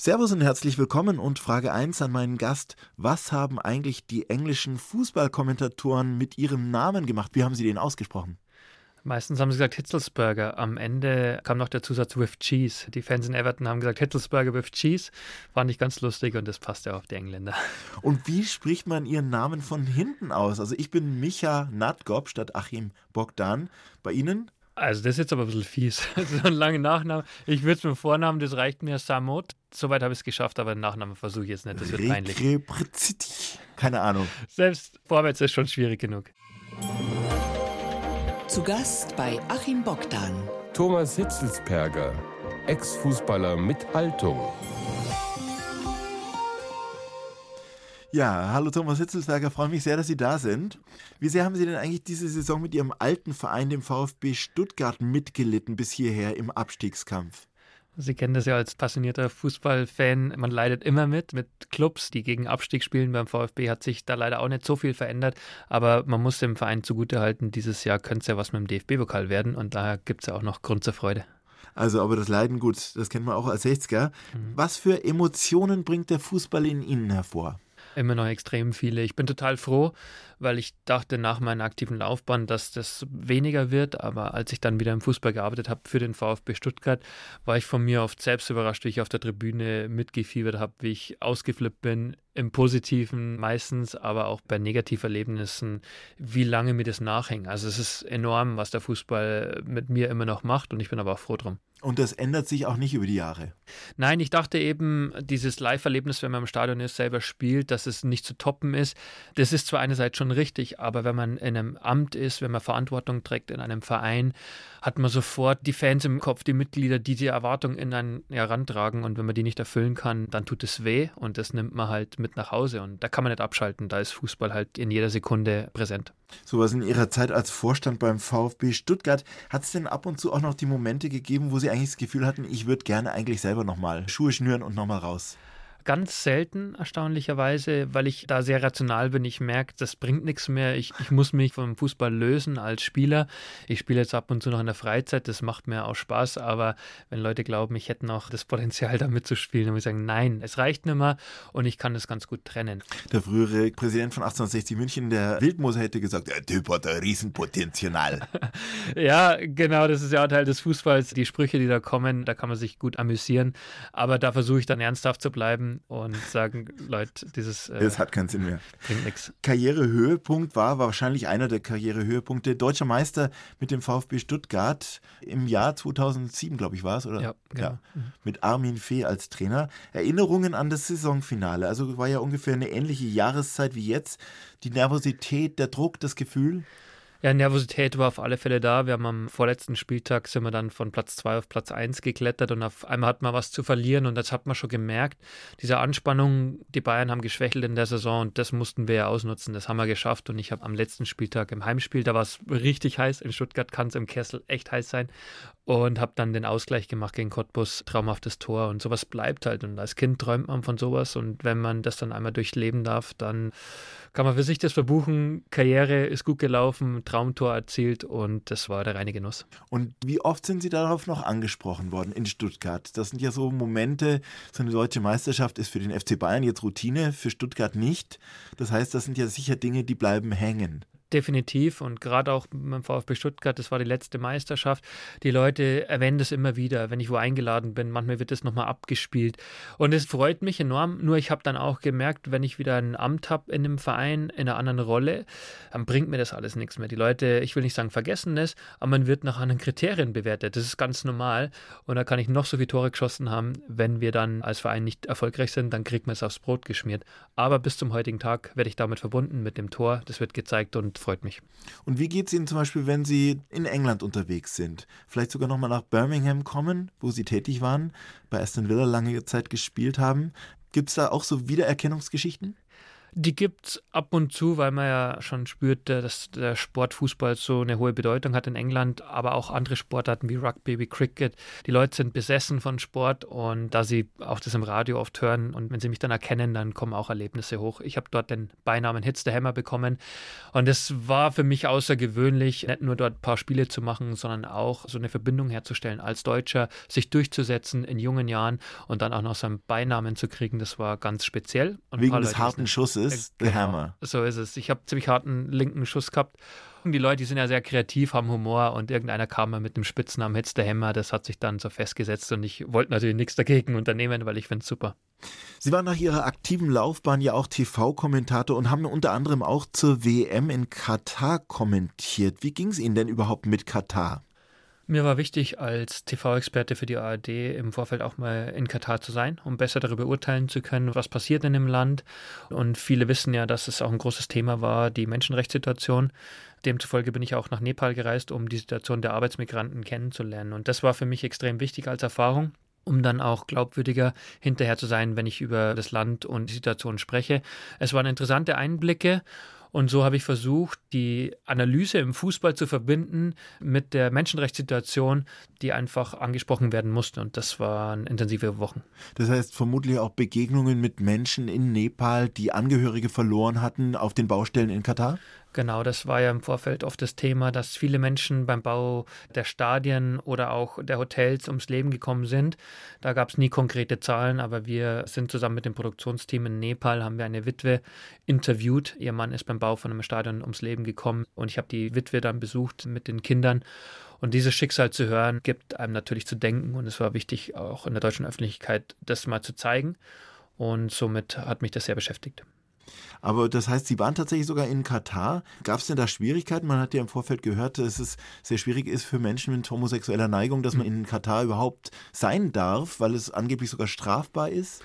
Servus und herzlich willkommen und Frage 1 an meinen Gast. Was haben eigentlich die englischen Fußballkommentatoren mit ihrem Namen gemacht? Wie haben sie den ausgesprochen? Meistens haben sie gesagt Hitzelsberger. Am Ende kam noch der Zusatz with Cheese. Die Fans in Everton haben gesagt Hitzelsberger with Cheese. Fand ich ganz lustig und das passt ja auf die Engländer. Und wie spricht man ihren Namen von hinten aus? Also ich bin Micha Nadgob statt Achim Bogdan. Bei Ihnen? Also das ist jetzt aber ein bisschen fies. so ein langer Nachname. Ich würde es mit dem Vornamen, das reicht mir, Samot. Soweit habe ich es geschafft, aber den Nachnamen versuche ich jetzt nicht. Das wird peinlich. Keine Ahnung. Selbst vorwärts ist schon schwierig genug. Zu Gast bei Achim Bogdan. Thomas Hitzelsperger, Ex-Fußballer mit Haltung. Ja, hallo Thomas Hitzelsberger, freue mich sehr, dass Sie da sind. Wie sehr haben Sie denn eigentlich diese Saison mit Ihrem alten Verein, dem VfB Stuttgart, mitgelitten bis hierher im Abstiegskampf? Sie kennen das ja als passionierter Fußballfan. Man leidet immer mit. Mit Clubs, die gegen Abstieg spielen. Beim VfB hat sich da leider auch nicht so viel verändert. Aber man muss dem Verein zugutehalten, dieses Jahr könnte es ja was mit dem DFB-Pokal werden. Und daher gibt es ja auch noch Grund zur Freude. Also, aber das Leiden, gut, das kennt man auch als 60er. Mhm. Was für Emotionen bringt der Fußball in Ihnen hervor? Immer noch extrem viele. Ich bin total froh, weil ich dachte nach meiner aktiven Laufbahn, dass das weniger wird. Aber als ich dann wieder im Fußball gearbeitet habe für den VfB Stuttgart, war ich von mir oft selbst überrascht, wie ich auf der Tribüne mitgefiebert habe, wie ich ausgeflippt bin, im Positiven meistens, aber auch bei Negativerlebnissen, wie lange mir das nachhängt. Also es ist enorm, was der Fußball mit mir immer noch macht und ich bin aber auch froh drum. Und das ändert sich auch nicht über die Jahre. Nein, ich dachte eben, dieses Live-Erlebnis, wenn man im Stadion ist, selber spielt, dass es nicht zu toppen ist. Das ist zwar einerseits schon richtig, aber wenn man in einem Amt ist, wenn man Verantwortung trägt in einem Verein, hat man sofort die Fans im Kopf, die Mitglieder, die die Erwartung in einen herantragen. Und wenn man die nicht erfüllen kann, dann tut es weh und das nimmt man halt mit nach Hause. Und da kann man nicht abschalten. Da ist Fußball halt in jeder Sekunde präsent. So was in Ihrer Zeit als Vorstand beim VfB Stuttgart, hat es denn ab und zu auch noch die Momente gegeben, wo Sie eigentlich das Gefühl hatten, ich würde gerne eigentlich selber nochmal Schuhe schnüren und nochmal raus? Ganz selten, erstaunlicherweise, weil ich da sehr rational bin. Ich merke, das bringt nichts mehr. Ich, ich muss mich vom Fußball lösen als Spieler. Ich spiele jetzt ab und zu noch in der Freizeit, das macht mir auch Spaß, aber wenn Leute glauben, ich hätte noch das Potenzial, damit zu spielen, dann muss ich sagen, nein, es reicht nicht mehr und ich kann das ganz gut trennen. Der frühere Präsident von 1860 München, der Wildmoser, hätte gesagt, der Typ hat ein Riesenpotenzial. ja, genau, das ist ja auch Teil des Fußballs. Die Sprüche, die da kommen, da kann man sich gut amüsieren, aber da versuche ich dann ernsthaft zu bleiben und sagen, Leute, dieses. Äh, das hat keinen Sinn mehr. Bringt nichts. Karrierehöhepunkt war wahrscheinlich einer der Karrierehöhepunkte. Deutscher Meister mit dem VfB Stuttgart im Jahr 2007, glaube ich, war es, oder? Ja, genau. ja. Mhm. Mit Armin Fee als Trainer. Erinnerungen an das Saisonfinale. Also war ja ungefähr eine ähnliche Jahreszeit wie jetzt. Die Nervosität, der Druck, das Gefühl. Ja, Nervosität war auf alle Fälle da. Wir haben am vorletzten Spieltag sind wir dann von Platz 2 auf Platz 1 geklettert und auf einmal hat man was zu verlieren und das hat man schon gemerkt. Diese Anspannung, die Bayern haben geschwächelt in der Saison und das mussten wir ja ausnutzen. Das haben wir geschafft und ich habe am letzten Spieltag im Heimspiel, da war es richtig heiß. In Stuttgart kann es im Kessel echt heiß sein und habe dann den Ausgleich gemacht gegen Cottbus, traumhaftes Tor und sowas bleibt halt und als Kind träumt man von sowas und wenn man das dann einmal durchleben darf, dann kann man für sich das verbuchen. Karriere ist gut gelaufen, Traumtor erzielt und das war der reine Genuss. Und wie oft sind Sie darauf noch angesprochen worden in Stuttgart? Das sind ja so Momente, so eine deutsche Meisterschaft ist für den FC Bayern jetzt Routine, für Stuttgart nicht. Das heißt, das sind ja sicher Dinge, die bleiben hängen. Definitiv und gerade auch beim VfB Stuttgart, das war die letzte Meisterschaft. Die Leute erwähnen das immer wieder, wenn ich wo eingeladen bin. Manchmal wird das nochmal abgespielt und es freut mich enorm. Nur ich habe dann auch gemerkt, wenn ich wieder ein Amt habe in einem Verein, in einer anderen Rolle, dann bringt mir das alles nichts mehr. Die Leute, ich will nicht sagen, vergessen es, aber man wird nach anderen Kriterien bewertet. Das ist ganz normal und da kann ich noch so viele Tore geschossen haben. Wenn wir dann als Verein nicht erfolgreich sind, dann kriegt man es aufs Brot geschmiert. Aber bis zum heutigen Tag werde ich damit verbunden mit dem Tor. Das wird gezeigt und freut mich. Und wie geht es Ihnen zum Beispiel, wenn Sie in England unterwegs sind? Vielleicht sogar nochmal nach Birmingham kommen, wo Sie tätig waren, bei Aston Villa lange Zeit gespielt haben. Gibt es da auch so Wiedererkennungsgeschichten? Die gibt es ab und zu, weil man ja schon spürt, äh, dass der Sportfußball so eine hohe Bedeutung hat in England, aber auch andere Sportarten wie Rugby, wie Cricket. Die Leute sind besessen von Sport und da sie auch das im Radio oft hören und wenn sie mich dann erkennen, dann kommen auch Erlebnisse hoch. Ich habe dort den Beinamen Hits the Hammer bekommen und es war für mich außergewöhnlich, nicht nur dort ein paar Spiele zu machen, sondern auch so eine Verbindung herzustellen als Deutscher, sich durchzusetzen in jungen Jahren und dann auch noch so einen Beinamen zu kriegen. Das war ganz speziell. Und Wegen des harten Schusses ist The genau, Hammer. So ist es. Ich habe ziemlich harten linken Schuss gehabt. Und die Leute, die sind ja sehr kreativ, haben Humor und irgendeiner kam mal mit dem Spitznamen Hitz der Hammer. Das hat sich dann so festgesetzt und ich wollte natürlich nichts dagegen unternehmen, weil ich finde es super. Sie waren nach Ihrer aktiven Laufbahn ja auch TV-Kommentator und haben unter anderem auch zur WM in Katar kommentiert. Wie ging es Ihnen denn überhaupt mit Katar? Mir war wichtig, als TV-Experte für die ARD im Vorfeld auch mal in Katar zu sein, um besser darüber urteilen zu können, was passiert denn im Land. Und viele wissen ja, dass es auch ein großes Thema war, die Menschenrechtssituation. Demzufolge bin ich auch nach Nepal gereist, um die Situation der Arbeitsmigranten kennenzulernen. Und das war für mich extrem wichtig als Erfahrung um dann auch glaubwürdiger hinterher zu sein, wenn ich über das Land und die Situation spreche. Es waren interessante Einblicke und so habe ich versucht, die Analyse im Fußball zu verbinden mit der Menschenrechtssituation, die einfach angesprochen werden musste. Und das waren intensive Wochen. Das heißt vermutlich auch Begegnungen mit Menschen in Nepal, die Angehörige verloren hatten auf den Baustellen in Katar? Genau, das war ja im Vorfeld oft das Thema, dass viele Menschen beim Bau der Stadien oder auch der Hotels ums Leben gekommen sind. Da gab es nie konkrete Zahlen, aber wir sind zusammen mit dem Produktionsteam in Nepal, haben wir eine Witwe interviewt. Ihr Mann ist beim Bau von einem Stadion ums Leben gekommen und ich habe die Witwe dann besucht mit den Kindern. Und dieses Schicksal zu hören, gibt einem natürlich zu denken und es war wichtig, auch in der deutschen Öffentlichkeit das mal zu zeigen. Und somit hat mich das sehr beschäftigt. Aber das heißt, Sie waren tatsächlich sogar in Katar. Gab es denn da Schwierigkeiten? Man hat ja im Vorfeld gehört, dass es sehr schwierig ist für Menschen mit homosexueller Neigung, dass man hm. in Katar überhaupt sein darf, weil es angeblich sogar strafbar ist.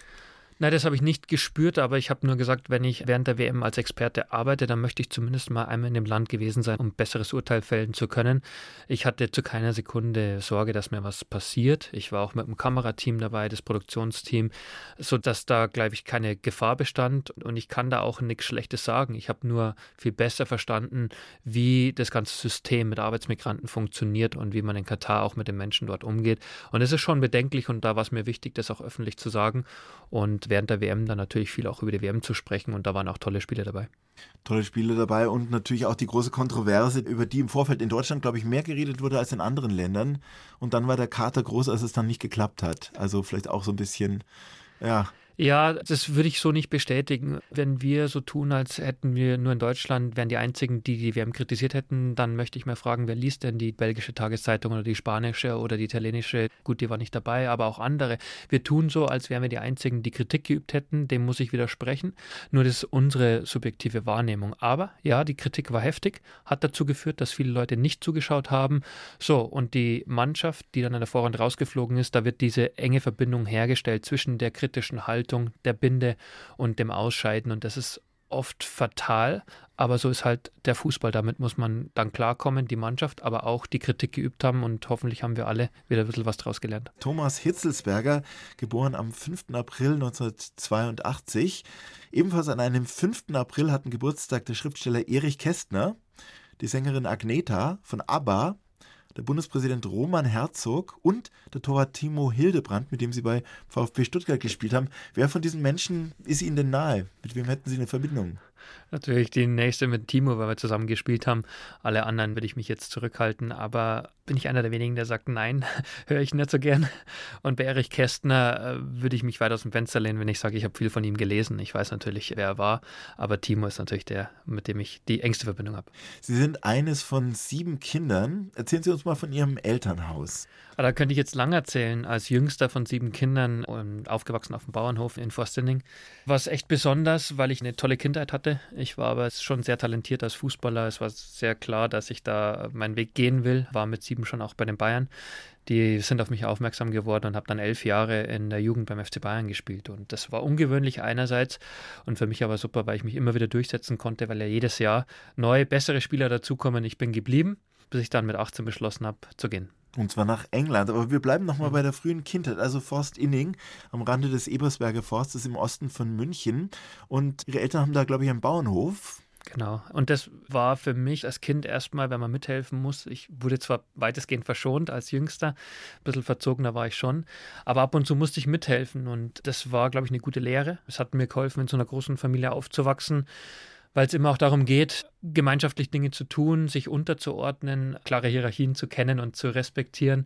Nein, das habe ich nicht gespürt, aber ich habe nur gesagt, wenn ich während der WM als Experte arbeite, dann möchte ich zumindest mal einmal in dem Land gewesen sein, um besseres Urteil fällen zu können. Ich hatte zu keiner Sekunde Sorge, dass mir was passiert. Ich war auch mit dem Kamerateam dabei, das Produktionsteam, sodass da, glaube ich, keine Gefahr bestand und ich kann da auch nichts Schlechtes sagen. Ich habe nur viel besser verstanden, wie das ganze System mit Arbeitsmigranten funktioniert und wie man in Katar auch mit den Menschen dort umgeht. Und es ist schon bedenklich und da war es mir wichtig, das auch öffentlich zu sagen. Und während der WM dann natürlich viel auch über die WM zu sprechen und da waren auch tolle Spiele dabei. Tolle Spiele dabei und natürlich auch die große Kontroverse, über die im Vorfeld in Deutschland, glaube ich, mehr geredet wurde als in anderen Ländern. Und dann war der Kater groß, als es dann nicht geklappt hat. Also vielleicht auch so ein bisschen, ja, ja, das würde ich so nicht bestätigen. Wenn wir so tun, als hätten wir nur in Deutschland, wären die einzigen, die die WM kritisiert hätten, dann möchte ich mal fragen, wer liest denn die belgische Tageszeitung oder die spanische oder die italienische? Gut, die war nicht dabei, aber auch andere. Wir tun so, als wären wir die einzigen, die Kritik geübt hätten. Dem muss ich widersprechen. Nur das ist unsere subjektive Wahrnehmung. Aber ja, die Kritik war heftig, hat dazu geführt, dass viele Leute nicht zugeschaut haben. So, und die Mannschaft, die dann an der Vorrunde rausgeflogen ist, da wird diese enge Verbindung hergestellt zwischen der kritischen Haltung Haltung der Binde und dem Ausscheiden. Und das ist oft fatal, aber so ist halt der Fußball. Damit muss man dann klarkommen, die Mannschaft, aber auch die Kritik geübt haben und hoffentlich haben wir alle wieder ein bisschen was draus gelernt. Thomas Hitzelsberger, geboren am 5. April 1982. Ebenfalls an einem 5. April hatten Geburtstag der Schriftsteller Erich Kästner, die Sängerin Agneta von ABBA der Bundespräsident Roman Herzog und der Torwart Timo Hildebrand, mit dem Sie bei VfB Stuttgart gespielt haben. Wer von diesen Menschen ist Ihnen denn nahe? Mit wem hätten Sie eine Verbindung? Natürlich die nächste mit Timo, weil wir zusammen gespielt haben. Alle anderen würde ich mich jetzt zurückhalten, aber bin ich einer der wenigen, der sagt, nein, höre ich nicht so gern. Und bei Erich Kästner äh, würde ich mich weit aus dem Fenster lehnen, wenn ich sage, ich habe viel von ihm gelesen. Ich weiß natürlich, wer er war, aber Timo ist natürlich der, mit dem ich die engste Verbindung habe. Sie sind eines von sieben Kindern. Erzählen Sie uns mal von Ihrem Elternhaus. Da könnte ich jetzt lang erzählen. Als jüngster von sieben Kindern und aufgewachsen auf dem Bauernhof in Forstenning war es echt besonders, weil ich eine tolle Kindheit hatte. Ich war aber schon sehr talentiert als Fußballer. Es war sehr klar, dass ich da meinen Weg gehen will. War mit sieben schon auch bei den Bayern. Die sind auf mich aufmerksam geworden und habe dann elf Jahre in der Jugend beim FC Bayern gespielt. Und das war ungewöhnlich einerseits und für mich aber super, weil ich mich immer wieder durchsetzen konnte, weil ja jedes Jahr neue, bessere Spieler dazukommen. Ich bin geblieben, bis ich dann mit 18 beschlossen habe, zu gehen. Und zwar nach England. Aber wir bleiben nochmal Mhm. bei der frühen Kindheit. Also Forst Inning am Rande des Ebersberger Forstes im Osten von München. Und Ihre Eltern haben da, glaube ich, einen Bauernhof. Genau. Und das war für mich als Kind erstmal, wenn man mithelfen muss. Ich wurde zwar weitestgehend verschont als Jüngster, ein bisschen verzogener war ich schon, aber ab und zu musste ich mithelfen und das war, glaube ich, eine gute Lehre. Es hat mir geholfen, in so einer großen Familie aufzuwachsen, weil es immer auch darum geht, gemeinschaftlich Dinge zu tun, sich unterzuordnen, klare Hierarchien zu kennen und zu respektieren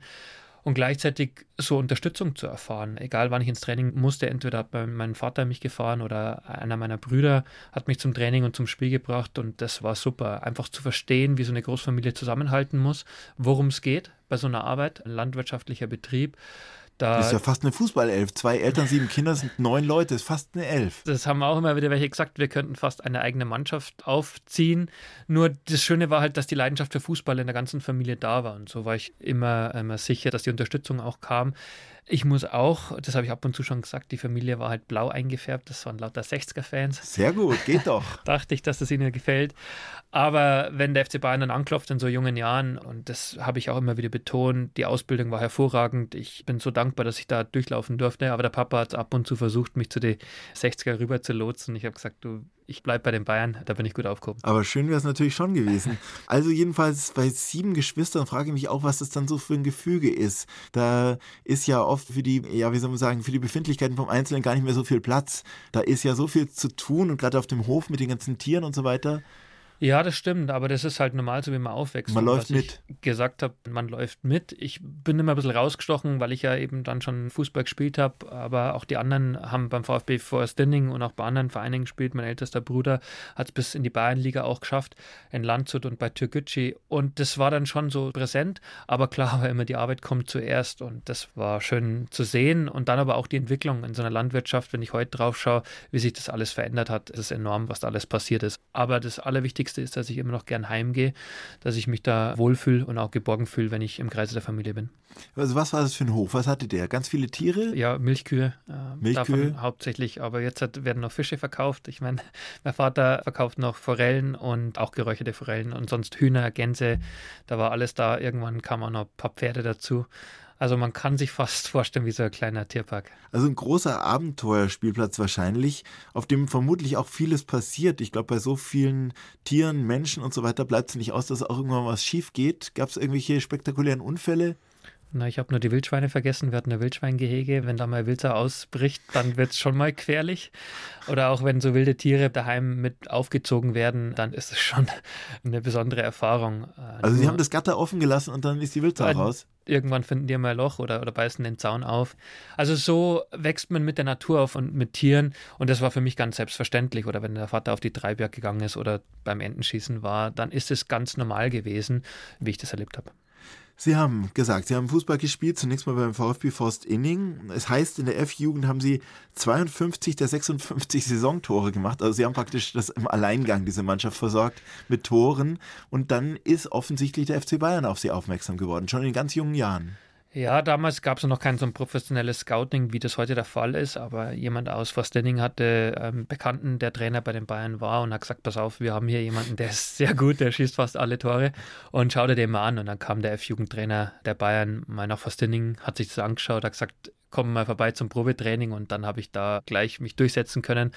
und gleichzeitig so Unterstützung zu erfahren. Egal wann ich ins Training musste, entweder hat mein Vater mich gefahren oder einer meiner Brüder hat mich zum Training und zum Spiel gebracht und das war super. Einfach zu verstehen, wie so eine Großfamilie zusammenhalten muss, worum es geht bei so einer Arbeit, ein landwirtschaftlicher Betrieb. Da, Das ist ja fast eine Fußballelf. Zwei Eltern, sieben Kinder sind neun Leute. Das ist fast eine Elf. das haben auch immer wieder welche gesagt, wir könnten fast eine eigene Mannschaft aufziehen. Nur das Schöne war halt, dass die Leidenschaft für Fußball in der ganzen Familie da war. Und so war ich immer, immer sicher, dass die Unterstützung auch kam. Ich muss auch, das habe ich ab und zu schon gesagt, die Familie war halt blau eingefärbt. Das waren lauter 60er-Fans. Sehr gut, geht doch. dachte ich, dass das ihnen gefällt. Aber wenn der FC Bayern dann anklopft in so jungen Jahren, und das habe ich auch immer wieder betont, die Ausbildung war hervorragend. Ich bin so dankbar, dass ich da durchlaufen durfte. Aber der Papa hat ab und zu versucht, mich zu den 60er rüber zu lotsen. Ich habe gesagt, du, ich bleibe bei den Bayern, da bin ich gut aufgehoben. Aber schön wäre es natürlich schon gewesen. Also jedenfalls bei sieben Geschwistern frage ich mich auch, was das dann so für ein Gefüge ist. Da ist ja oft für die, ja, wie soll man sagen, für die Befindlichkeiten vom Einzelnen gar nicht mehr so viel Platz. Da ist ja so viel zu tun und gerade auf dem Hof mit den ganzen Tieren und so weiter. Ja, das stimmt, aber das ist halt normal, so wie man aufwächst. Man läuft ich gesagt habe, man läuft mit. Ich bin immer ein bisschen rausgestochen, weil ich ja eben dann schon Fußball gespielt habe, aber auch die anderen haben beim VfB Forstinning und auch bei anderen Vereinen gespielt. Mein ältester Bruder hat es bis in die Bayernliga auch geschafft, in Landshut und bei Türkgücü. Und das war dann schon so präsent, aber klar war immer, die Arbeit kommt zuerst und das war schön zu sehen. Und dann aber auch die Entwicklung in so einer Landwirtschaft, wenn ich heute drauf schaue, wie sich das alles verändert hat, ist enorm, was da alles passiert ist. Aber das Allerwichtigste ist, dass ich immer noch gern heimgehe, dass ich mich da wohlfühle und auch geborgen fühle, wenn ich im Kreise der Familie bin. Also was war das für ein Hof? Was hatte der? Ganz viele Tiere? Ja, Milchkühe, äh, Milchkühe? davon hauptsächlich, aber jetzt hat, werden noch Fische verkauft. Ich meine, mein Vater verkauft noch Forellen und auch geräucherte Forellen und sonst Hühner, Gänse, da war alles da. Irgendwann kamen auch noch ein paar Pferde dazu. Also man kann sich fast vorstellen wie so ein kleiner Tierpark. Also ein großer Abenteuerspielplatz wahrscheinlich, auf dem vermutlich auch vieles passiert. Ich glaube, bei so vielen Tieren, Menschen und so weiter bleibt es nicht aus, dass auch irgendwann was schief geht. Gab es irgendwelche spektakulären Unfälle? Na, ich habe nur die Wildschweine vergessen. Wir hatten ein Wildschweingehege. Wenn da mal Wilder ausbricht, dann wird es schon mal gefährlich. Oder auch wenn so wilde Tiere daheim mit aufgezogen werden, dann ist es schon eine besondere Erfahrung. Äh, Also Sie nur- haben das Gatter offen gelassen und dann ist die Wildsau Äh, raus. Irgendwann finden die mal ein Loch oder, oder beißen den Zaun auf. Also so wächst man mit der Natur auf und mit Tieren. Und das war für mich ganz selbstverständlich. Oder wenn der Vater auf die Dreiberg gegangen ist oder beim Entenschießen war, dann ist es ganz normal gewesen, wie ich das erlebt habe. Sie haben gesagt, Sie haben Fußball gespielt, zunächst mal beim VfB Forst Inning. Es heißt, in der F-Jugend haben Sie 52 der 56 Saisontore gemacht. Also Sie haben praktisch das im Alleingang diese Mannschaft versorgt mit Toren. Und dann ist offensichtlich der FC Bayern auf Sie aufmerksam geworden, schon in ganz jungen Jahren. Ja, damals gab es noch kein so ein professionelles Scouting, wie das heute der Fall ist, aber jemand aus Forstenning hatte ähm, Bekannten, der Trainer bei den Bayern war und hat gesagt, pass auf, wir haben hier jemanden, der ist sehr gut, der schießt fast alle Tore. Und schau dir den mal an. Und dann kam der F-Jugendtrainer der Bayern mal nach Forstenning, hat sich das angeschaut, hat gesagt, komm mal vorbei zum Probetraining und dann habe ich da gleich mich durchsetzen können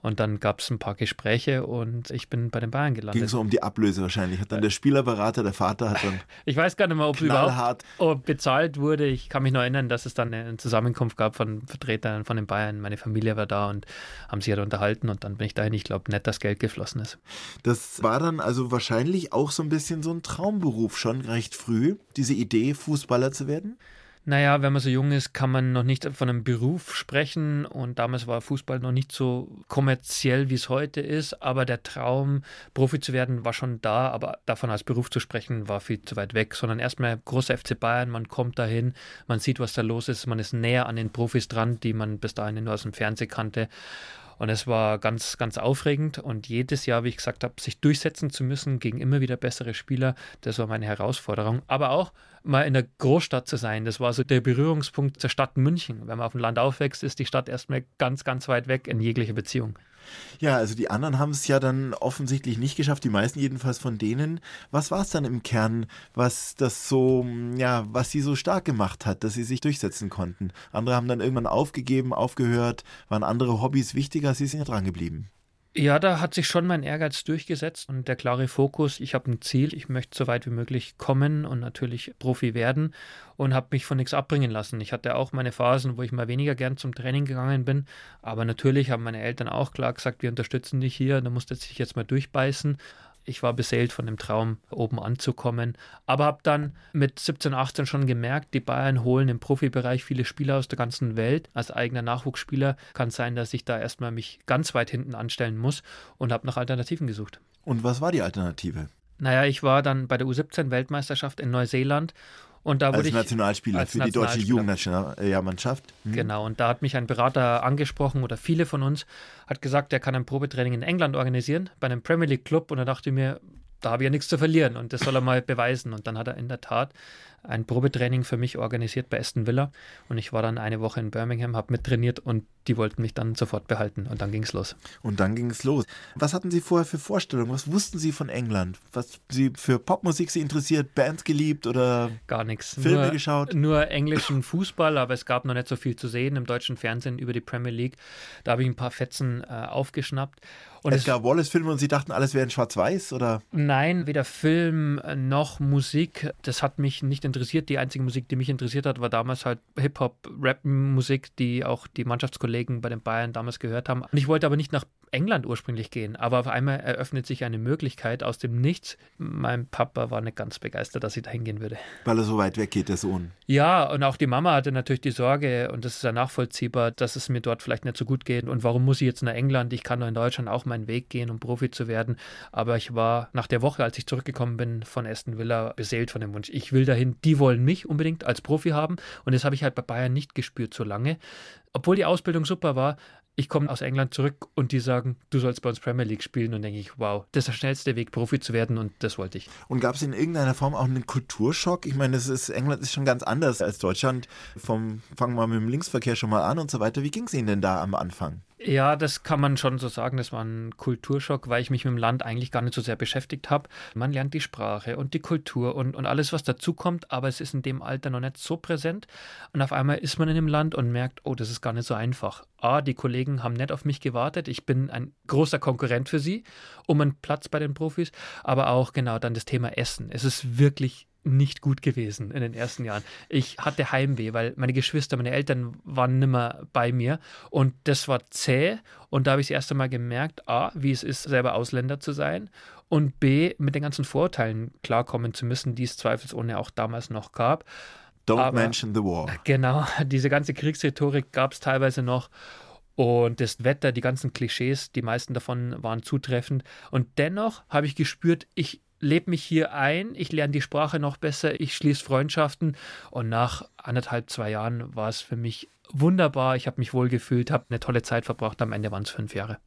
und dann gab es ein paar Gespräche und ich bin bei den Bayern gelandet. Ging so um die Ablöse wahrscheinlich. Hat dann der Spielerberater, der Vater hat dann Ich weiß gar nicht mehr, ob überhaupt oh, bezahlt wurde. Ich kann mich noch erinnern, dass es dann eine Zusammenkunft gab von Vertretern von den Bayern. Meine Familie war da und haben sich halt unterhalten und dann bin ich dahin. Ich glaube, nett, dass Geld geflossen ist. Das war dann also wahrscheinlich auch so ein bisschen so ein Traumberuf schon recht früh, diese Idee, Fußballer zu werden. Naja, wenn man so jung ist, kann man noch nicht von einem Beruf sprechen und damals war Fußball noch nicht so kommerziell, wie es heute ist, aber der Traum, Profi zu werden, war schon da, aber davon als Beruf zu sprechen, war viel zu weit weg, sondern erstmal großer FC Bayern, man kommt dahin, man sieht, was da los ist, man ist näher an den Profis dran, die man bis dahin nur aus dem Fernsehen kannte. Und es war ganz, ganz aufregend. Und jedes Jahr, wie ich gesagt habe, sich durchsetzen zu müssen gegen immer wieder bessere Spieler, das war meine Herausforderung. Aber auch mal in der Großstadt zu sein, das war so der Berührungspunkt zur Stadt München. Wenn man auf dem Land aufwächst, ist die Stadt erstmal ganz, ganz weit weg in jeglicher Beziehung. Ja, also die anderen haben es ja dann offensichtlich nicht geschafft, die meisten jedenfalls von denen. Was war es dann im Kern, was das so, ja, was sie so stark gemacht hat, dass sie sich durchsetzen konnten? Andere haben dann irgendwann aufgegeben, aufgehört, waren andere Hobbys wichtiger, sie sind ja dran geblieben. Ja, da hat sich schon mein Ehrgeiz durchgesetzt und der klare Fokus, ich habe ein Ziel, ich möchte so weit wie möglich kommen und natürlich Profi werden und habe mich von nichts abbringen lassen. Ich hatte auch meine Phasen, wo ich mal weniger gern zum Training gegangen bin, aber natürlich haben meine Eltern auch klar gesagt, wir unterstützen dich hier, du musst dich jetzt mal durchbeißen ich war beseelt von dem Traum, oben anzukommen. Aber habe dann mit 17, 18 schon gemerkt, die Bayern holen im Profibereich viele Spieler aus der ganzen Welt. Als eigener Nachwuchsspieler kann es sein, dass ich da erstmal mich ganz weit hinten anstellen muss und habe nach Alternativen gesucht. Und was war die Alternative? Naja, ich war dann bei der U17-Weltmeisterschaft in Neuseeland und da als ich, Nationalspieler als für die deutsche Jugendnationalmannschaft. Hm. Genau, und da hat mich ein Berater angesprochen oder viele von uns, hat gesagt, er kann ein Probetraining in England organisieren, bei einem Premier League Club. Und da dachte ich mir, da habe ich ja nichts zu verlieren und das soll er mal beweisen. Und dann hat er in der Tat ein Probetraining für mich organisiert bei Aston Villa und ich war dann eine Woche in Birmingham, habe mittrainiert und die wollten mich dann sofort behalten und dann ging es los. Und dann ging es los. Was hatten Sie vorher für Vorstellungen? Was wussten Sie von England? Was Sie für Popmusik Sie interessiert, Bands geliebt oder gar nichts? Filme nur, geschaut? Nur englischen Fußball, aber es gab noch nicht so viel zu sehen im deutschen Fernsehen über die Premier League. Da habe ich ein paar Fetzen äh, aufgeschnappt. Und Edgar Wallace-Filme und Sie dachten, alles wäre in Schwarz-Weiß? oder? Nein, weder Film noch Musik. Das hat mich nicht interessiert. Die einzige Musik, die mich interessiert hat, war damals halt Hip-Hop, Rap-Musik, die auch die Mannschaftskollegen bei den Bayern damals gehört haben. Und ich wollte aber nicht nach England ursprünglich gehen, aber auf einmal eröffnet sich eine Möglichkeit aus dem Nichts. Mein Papa war nicht ganz begeistert, dass ich da hingehen würde. Weil er so weit weg geht, der Sohn. Ja, und auch die Mama hatte natürlich die Sorge, und das ist ja nachvollziehbar, dass es mir dort vielleicht nicht so gut geht. Und warum muss ich jetzt nach England? Ich kann doch in Deutschland auch meinen Weg gehen, um Profi zu werden. Aber ich war nach der Woche, als ich zurückgekommen bin von Aston Villa, beseelt von dem Wunsch. Ich will dahin, die wollen mich unbedingt als Profi haben. Und das habe ich halt bei Bayern nicht gespürt so lange. Obwohl die Ausbildung super war, ich komme aus England zurück und die sagen, du sollst bei uns Premier League spielen und denke ich, wow, das ist der schnellste Weg, Profi zu werden und das wollte ich. Und gab es in irgendeiner Form auch einen Kulturschock? Ich meine, ist, England ist schon ganz anders als Deutschland. Vom, fangen wir mit dem Linksverkehr schon mal an und so weiter. Wie ging es Ihnen denn da am Anfang? Ja, das kann man schon so sagen. Das war ein Kulturschock, weil ich mich mit dem Land eigentlich gar nicht so sehr beschäftigt habe. Man lernt die Sprache und die Kultur und, und alles, was dazukommt, aber es ist in dem Alter noch nicht so präsent. Und auf einmal ist man in dem Land und merkt, oh, das ist gar nicht so einfach. A, die Kollegen haben nicht auf mich gewartet. Ich bin ein großer Konkurrent für sie um einen Platz bei den Profis. Aber auch genau dann das Thema Essen. Es ist wirklich nicht gut gewesen in den ersten Jahren. Ich hatte Heimweh, weil meine Geschwister, meine Eltern waren nimmer bei mir und das war zäh und da habe ich das erste Mal gemerkt, a, wie es ist, selber Ausländer zu sein und b, mit den ganzen Vorurteilen klarkommen zu müssen, die es zweifelsohne auch damals noch gab. Don't Aber, mention the war. Genau, diese ganze Kriegsrhetorik gab es teilweise noch und das Wetter, die ganzen Klischees, die meisten davon waren zutreffend. Und dennoch habe ich gespürt, ich lebe mich hier ein, ich lerne die Sprache noch besser, ich schließe Freundschaften und nach anderthalb, zwei Jahren war es für mich wunderbar. Ich habe mich wohl gefühlt, habe eine tolle Zeit verbracht. Am Ende waren es fünf Jahre.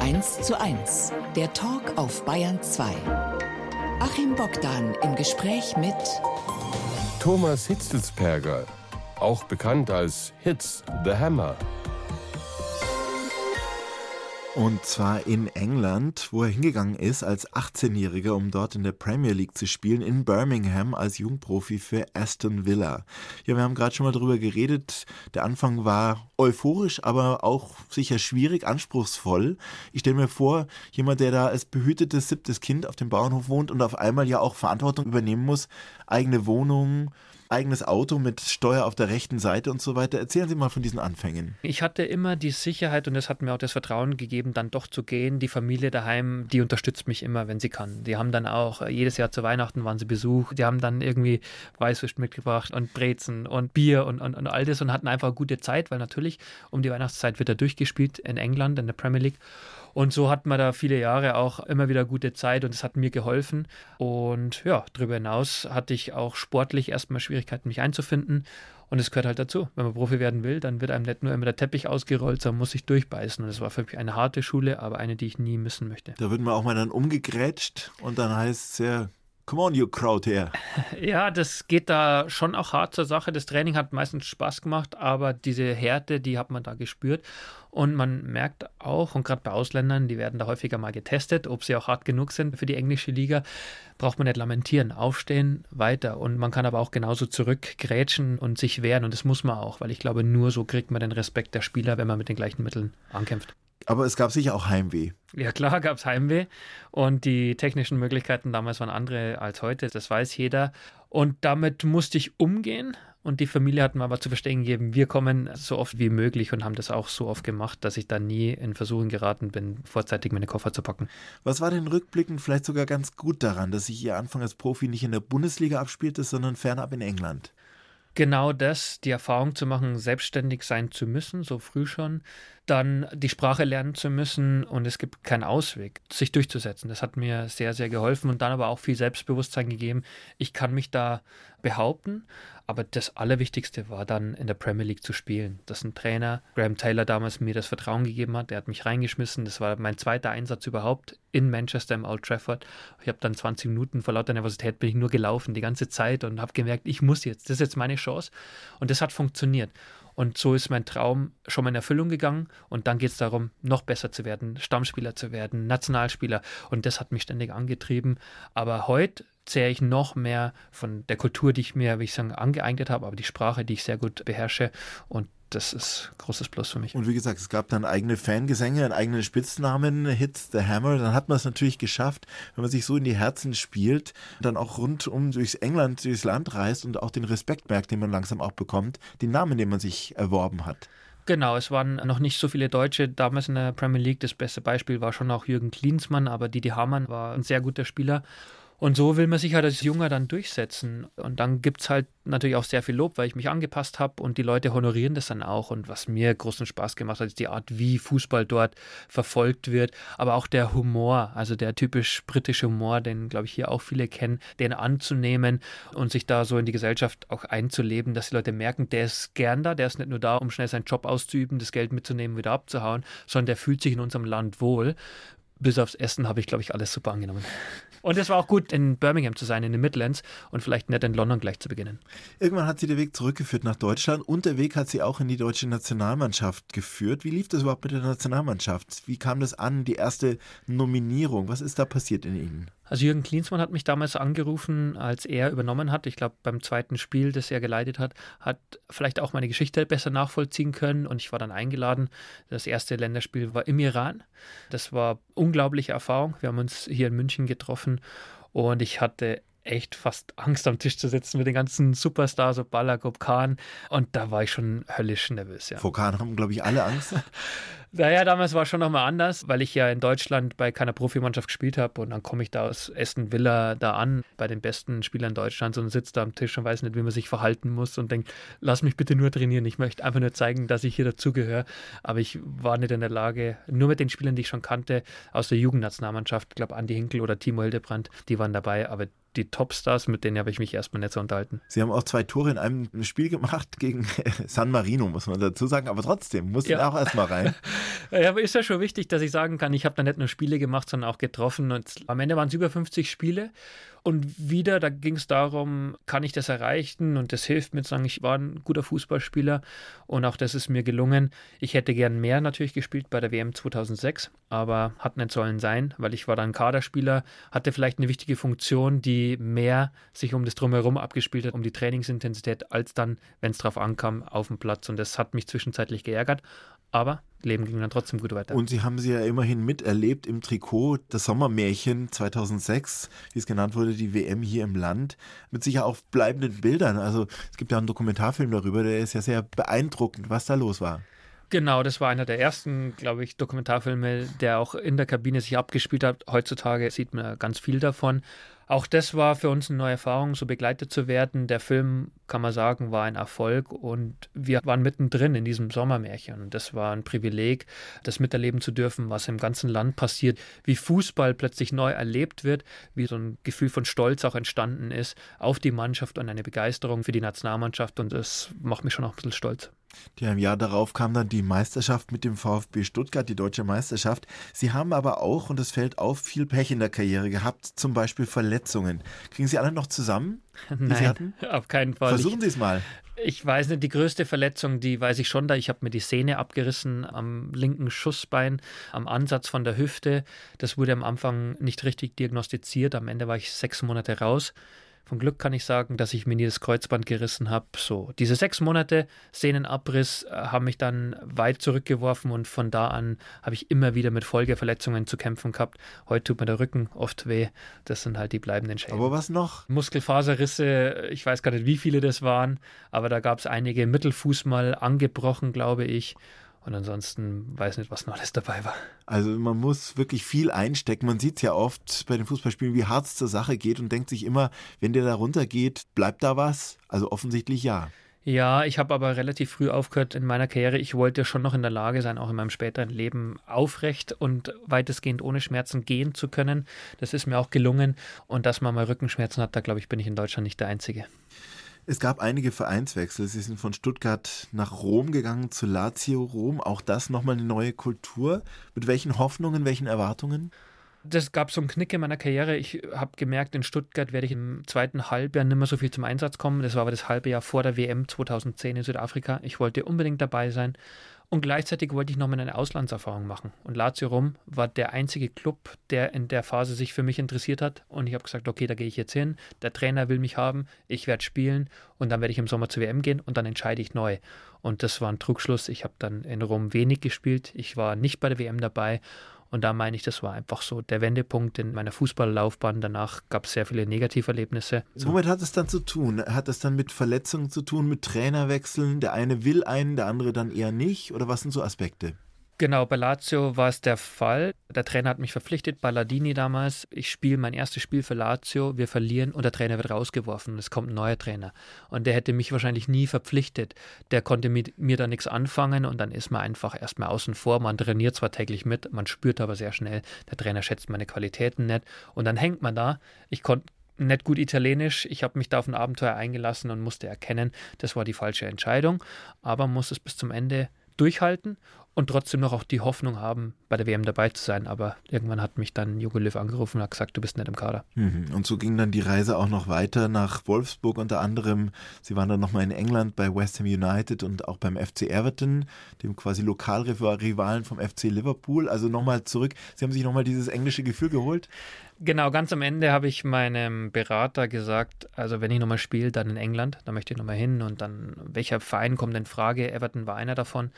1 zu 1, der Talk auf Bayern 2. Achim Bogdan im Gespräch mit Thomas Hitzelsperger, auch bekannt als Hitz the Hammer. Und zwar in England, wo er hingegangen ist als 18-Jähriger, um dort in der Premier League zu spielen, in Birmingham als Jugendprofi für Aston Villa. Ja, wir haben gerade schon mal darüber geredet. Der Anfang war euphorisch, aber auch sicher schwierig, anspruchsvoll. Ich stelle mir vor, jemand, der da als behütetes siebtes Kind auf dem Bauernhof wohnt und auf einmal ja auch Verantwortung übernehmen muss, eigene Wohnung, eigenes Auto mit Steuer auf der rechten Seite und so weiter. Erzählen Sie mal von diesen Anfängen. Ich hatte immer die Sicherheit und es hat mir auch das Vertrauen gegeben, dann doch zu gehen. Die Familie daheim, die unterstützt mich immer, wenn sie kann. Die haben dann auch jedes Jahr zu Weihnachten waren sie Besuch. Die haben dann irgendwie Weißwurst mitgebracht und Brezen und Bier und, und, und all das und hatten einfach gute Zeit, weil natürlich um die Weihnachtszeit wird er durchgespielt in England, in der Premier League. Und so hat man da viele Jahre auch immer wieder gute Zeit und es hat mir geholfen. Und ja, darüber hinaus hatte ich auch sportlich erstmal Schwierigkeiten, mich einzufinden. Und es gehört halt dazu. Wenn man Profi werden will, dann wird einem nicht nur immer der Teppich ausgerollt, sondern muss sich durchbeißen. Und das war für mich eine harte Schule, aber eine, die ich nie missen möchte. Da wird man auch mal dann umgegrätscht und dann heißt es ja, Come on, you crowd here. Ja, das geht da schon auch hart zur Sache. Das Training hat meistens Spaß gemacht, aber diese Härte, die hat man da gespürt. Und man merkt auch, und gerade bei Ausländern, die werden da häufiger mal getestet, ob sie auch hart genug sind für die englische Liga, braucht man nicht lamentieren, aufstehen, weiter. Und man kann aber auch genauso zurückgrätschen und sich wehren. Und das muss man auch, weil ich glaube, nur so kriegt man den Respekt der Spieler, wenn man mit den gleichen Mitteln ankämpft. Aber es gab sicher auch Heimweh. Ja, klar gab es Heimweh. Und die technischen Möglichkeiten damals waren andere als heute. Das weiß jeder. Und damit musste ich umgehen. Und die Familie hat mir aber zu verstehen gegeben, wir kommen so oft wie möglich und haben das auch so oft gemacht, dass ich da nie in Versuchen geraten bin, vorzeitig meine Koffer zu packen. Was war denn rückblickend vielleicht sogar ganz gut daran, dass sich Ihr Anfang als Profi nicht in der Bundesliga abspielte, sondern fernab in England? Genau das, die Erfahrung zu machen, selbstständig sein zu müssen, so früh schon, dann die Sprache lernen zu müssen und es gibt keinen Ausweg, sich durchzusetzen. Das hat mir sehr, sehr geholfen und dann aber auch viel Selbstbewusstsein gegeben. Ich kann mich da behaupten, aber das Allerwichtigste war dann in der Premier League zu spielen. Dass ein Trainer, Graham Taylor, damals mir das Vertrauen gegeben hat. Der hat mich reingeschmissen. Das war mein zweiter Einsatz überhaupt in Manchester im Old Trafford. Ich habe dann 20 Minuten vor lauter Nervosität bin ich nur gelaufen die ganze Zeit und habe gemerkt, ich muss jetzt. Das ist jetzt meine Chance. Und das hat funktioniert. Und so ist mein Traum schon mal in Erfüllung gegangen. Und dann geht es darum, noch besser zu werden, Stammspieler zu werden, Nationalspieler. Und das hat mich ständig angetrieben. Aber heute zehre ich noch mehr von der Kultur, die ich mir, wie ich sagen, angeeignet habe, aber die Sprache, die ich sehr gut beherrsche. Und das ist ein großes Plus für mich. Und wie gesagt, es gab dann eigene Fangesänge, einen eigenen Spitznamen, Hits the Hammer. Dann hat man es natürlich geschafft, wenn man sich so in die Herzen spielt, dann auch rundum durchs England, durchs Land reist und auch den Respekt merkt, den man langsam auch bekommt, den Namen, den man sich erworben hat. Genau, es waren noch nicht so viele Deutsche damals in der Premier League. Das beste Beispiel war schon auch Jürgen Klinsmann, aber Didi Hamann war ein sehr guter Spieler. Und so will man sich halt als Junger dann durchsetzen. Und dann gibt es halt natürlich auch sehr viel Lob, weil ich mich angepasst habe und die Leute honorieren das dann auch. Und was mir großen Spaß gemacht hat, ist die Art, wie Fußball dort verfolgt wird, aber auch der Humor, also der typisch britische Humor, den, glaube ich, hier auch viele kennen, den anzunehmen und sich da so in die Gesellschaft auch einzuleben, dass die Leute merken, der ist gern da, der ist nicht nur da, um schnell seinen Job auszuüben, das Geld mitzunehmen, wieder abzuhauen, sondern der fühlt sich in unserem Land wohl. Bis aufs Essen habe ich, glaube ich, alles super angenommen. Und es war auch gut, in Birmingham zu sein, in den Midlands und vielleicht nicht in London gleich zu beginnen. Irgendwann hat sie der Weg zurückgeführt nach Deutschland und der Weg hat sie auch in die deutsche Nationalmannschaft geführt. Wie lief das überhaupt mit der Nationalmannschaft? Wie kam das an, die erste Nominierung? Was ist da passiert in Ihnen? Also Jürgen Klinsmann hat mich damals angerufen, als er übernommen hat. Ich glaube, beim zweiten Spiel, das er geleitet hat, hat vielleicht auch meine Geschichte besser nachvollziehen können und ich war dann eingeladen. Das erste Länderspiel war im Iran. Das war unglaubliche Erfahrung. Wir haben uns hier in München getroffen und ich hatte echt fast Angst am Tisch zu sitzen mit den ganzen Superstars, so Balak, Khan. Und da war ich schon höllisch nervös. Ja. Vor Khan haben, glaube ich, alle Angst. naja, damals war es schon nochmal anders, weil ich ja in Deutschland bei keiner Profimannschaft gespielt habe. Und dann komme ich da aus Aston Villa da an, bei den besten Spielern Deutschlands und sitze da am Tisch und weiß nicht, wie man sich verhalten muss und denkt, lass mich bitte nur trainieren. Ich möchte einfach nur zeigen, dass ich hier dazugehöre. Aber ich war nicht in der Lage, nur mit den Spielern, die ich schon kannte, aus der Jugendnationalmannschaft, ich glaube Andi Hinkel oder Timo Hildebrand, die waren dabei, aber die Topstars, mit denen habe ich mich erstmal nicht so unterhalten. Sie haben auch zwei Tore in einem Spiel gemacht gegen San Marino, muss man dazu sagen, aber trotzdem mussten ja. auch erstmal rein. ja, aber ist ja schon wichtig, dass ich sagen kann, ich habe da nicht nur Spiele gemacht, sondern auch getroffen und am Ende waren es über 50 Spiele und wieder, da ging es darum, kann ich das erreichen? Und das hilft mir zu sagen, ich war ein guter Fußballspieler und auch das ist mir gelungen. Ich hätte gern mehr natürlich gespielt bei der WM 2006, aber hat nicht sollen sein, weil ich war dann Kaderspieler, hatte vielleicht eine wichtige Funktion, die mehr sich um das Drumherum abgespielt hat, um die Trainingsintensität, als dann, wenn es drauf ankam, auf dem Platz. Und das hat mich zwischenzeitlich geärgert. Aber Leben ging dann trotzdem gut weiter. Und Sie haben sie ja immerhin miterlebt im Trikot, das Sommermärchen 2006, wie es genannt wurde, die WM hier im Land, mit sicher auch bleibenden Bildern. Also es gibt ja einen Dokumentarfilm darüber, der ist ja sehr beeindruckend, was da los war. Genau, das war einer der ersten, glaube ich, Dokumentarfilme, der auch in der Kabine sich abgespielt hat. Heutzutage sieht man ganz viel davon. Auch das war für uns eine neue Erfahrung, so begleitet zu werden. Der Film, kann man sagen, war ein Erfolg und wir waren mittendrin in diesem Sommermärchen. Und das war ein Privileg, das miterleben zu dürfen, was im ganzen Land passiert, wie Fußball plötzlich neu erlebt wird, wie so ein Gefühl von Stolz auch entstanden ist auf die Mannschaft und eine Begeisterung für die Nationalmannschaft. Und das macht mich schon auch ein bisschen stolz. Ja, im Jahr darauf kam dann die Meisterschaft mit dem VfB Stuttgart, die deutsche Meisterschaft. Sie haben aber auch, und es fällt auf, viel Pech in der Karriere gehabt, zum Beispiel Verletzungen. Kriegen Sie alle noch zusammen? Nein, auf keinen Fall. Versuchen Sie es mal. Ich weiß nicht, die größte Verletzung, die weiß ich schon da. Ich habe mir die Sehne abgerissen am linken Schussbein, am Ansatz von der Hüfte. Das wurde am Anfang nicht richtig diagnostiziert. Am Ende war ich sechs Monate raus. Von Glück kann ich sagen, dass ich mir nie das Kreuzband gerissen habe. So, diese sechs Monate Sehnenabriss äh, haben mich dann weit zurückgeworfen und von da an habe ich immer wieder mit Folgeverletzungen zu kämpfen gehabt. Heute tut mir der Rücken oft weh. Das sind halt die bleibenden Schäden. Aber was noch? Muskelfaserrisse, ich weiß gar nicht, wie viele das waren, aber da gab es einige Mittelfuß mal angebrochen, glaube ich. Und ansonsten weiß nicht, was noch alles dabei war. Also man muss wirklich viel einstecken. Man sieht es ja oft bei den Fußballspielen, wie hart es zur Sache geht und denkt sich immer, wenn der da runtergeht, bleibt da was? Also offensichtlich ja. Ja, ich habe aber relativ früh aufgehört in meiner Karriere. Ich wollte schon noch in der Lage sein, auch in meinem späteren Leben aufrecht und weitestgehend ohne Schmerzen gehen zu können. Das ist mir auch gelungen. Und dass man mal Rückenschmerzen hat, da glaube ich, bin ich in Deutschland nicht der Einzige. Es gab einige Vereinswechsel. Sie sind von Stuttgart nach Rom gegangen, zu Lazio Rom. Auch das nochmal eine neue Kultur. Mit welchen Hoffnungen, welchen Erwartungen? Das gab so einen Knick in meiner Karriere. Ich habe gemerkt, in Stuttgart werde ich im zweiten Halbjahr nicht mehr so viel zum Einsatz kommen. Das war aber das halbe Jahr vor der WM 2010 in Südafrika. Ich wollte unbedingt dabei sein. Und gleichzeitig wollte ich nochmal eine Auslandserfahrung machen. Und Lazio Rom war der einzige Club, der in der Phase sich für mich interessiert hat. Und ich habe gesagt, okay, da gehe ich jetzt hin. Der Trainer will mich haben, ich werde spielen und dann werde ich im Sommer zur WM gehen und dann entscheide ich neu. Und das war ein Trugschluss. Ich habe dann in Rom wenig gespielt. Ich war nicht bei der WM dabei und da meine ich, das war einfach so der Wendepunkt in meiner Fußballlaufbahn. Danach gab es sehr viele Negativerlebnisse. Womit hat es dann zu tun? Hat es dann mit Verletzungen zu tun, mit Trainerwechseln? Der eine will einen, der andere dann eher nicht? Oder was sind so Aspekte? Genau, bei Lazio war es der Fall. Der Trainer hat mich verpflichtet, Balladini damals. Ich spiele mein erstes Spiel für Lazio, wir verlieren und der Trainer wird rausgeworfen. Es kommt ein neuer Trainer. Und der hätte mich wahrscheinlich nie verpflichtet. Der konnte mit mir da nichts anfangen und dann ist man einfach erstmal außen vor. Man trainiert zwar täglich mit, man spürt aber sehr schnell, der Trainer schätzt meine Qualitäten nicht. Und dann hängt man da. Ich konnte nicht gut Italienisch. Ich habe mich da auf ein Abenteuer eingelassen und musste erkennen, das war die falsche Entscheidung, aber muss es bis zum Ende durchhalten und trotzdem noch auch die Hoffnung haben, bei der WM dabei zu sein. Aber irgendwann hat mich dann Jogo Löw angerufen und hat gesagt, du bist nicht im Kader. Mhm. Und so ging dann die Reise auch noch weiter nach Wolfsburg unter anderem. Sie waren dann nochmal in England bei West Ham United und auch beim FC Everton, dem quasi Lokalrivalen vom FC Liverpool. Also nochmal zurück. Sie haben sich nochmal dieses englische Gefühl geholt? Genau, ganz am Ende habe ich meinem Berater gesagt, also wenn ich nochmal spiele, dann in England, da möchte ich nochmal hin und dann, welcher Verein kommt in Frage? Everton war einer davon.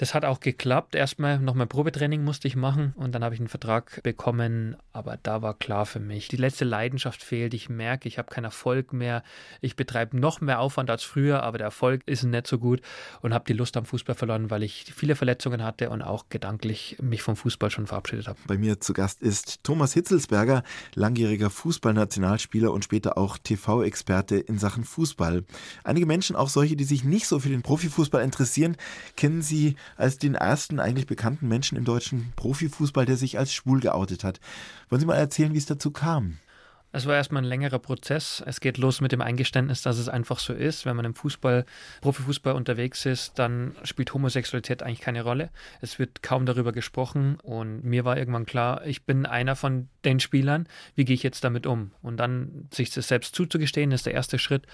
Das hat auch geklappt. Erstmal nochmal Probetraining musste ich machen und dann habe ich einen Vertrag bekommen. Aber da war klar für mich, die letzte Leidenschaft fehlt. Ich merke, ich habe keinen Erfolg mehr. Ich betreibe noch mehr Aufwand als früher, aber der Erfolg ist nicht so gut und habe die Lust am Fußball verloren, weil ich viele Verletzungen hatte und auch gedanklich mich vom Fußball schon verabschiedet habe. Bei mir zu Gast ist Thomas Hitzelsberger, langjähriger Fußballnationalspieler und später auch TV-Experte in Sachen Fußball. Einige Menschen, auch solche, die sich nicht so für den Profifußball interessieren, kennen sie als den ersten eigentlich bekannten Menschen im deutschen Profifußball, der sich als schwul geoutet hat. Wollen Sie mal erzählen, wie es dazu kam? Es war erstmal ein längerer Prozess. Es geht los mit dem Eingeständnis, dass es einfach so ist. Wenn man im Fußball, Profifußball unterwegs ist, dann spielt Homosexualität eigentlich keine Rolle. Es wird kaum darüber gesprochen und mir war irgendwann klar, ich bin einer von den Spielern. Wie gehe ich jetzt damit um? Und dann sich das selbst zuzugestehen, ist der erste Schritt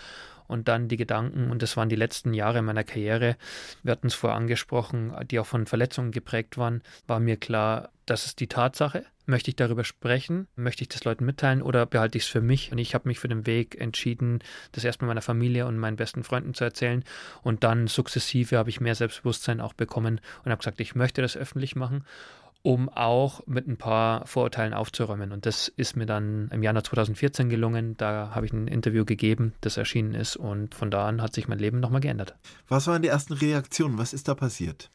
und dann die Gedanken, und das waren die letzten Jahre meiner Karriere, wir hatten es vorher angesprochen, die auch von Verletzungen geprägt waren, war mir klar, das ist die Tatsache. Möchte ich darüber sprechen? Möchte ich das Leuten mitteilen oder behalte ich es für mich? Und ich habe mich für den Weg entschieden, das erstmal meiner Familie und meinen besten Freunden zu erzählen. Und dann sukzessive habe ich mehr Selbstbewusstsein auch bekommen und habe gesagt, ich möchte das öffentlich machen um auch mit ein paar Vorurteilen aufzuräumen. Und das ist mir dann im Januar 2014 gelungen. Da habe ich ein Interview gegeben, das erschienen ist. Und von da an hat sich mein Leben nochmal geändert. Was waren die ersten Reaktionen? Was ist da passiert?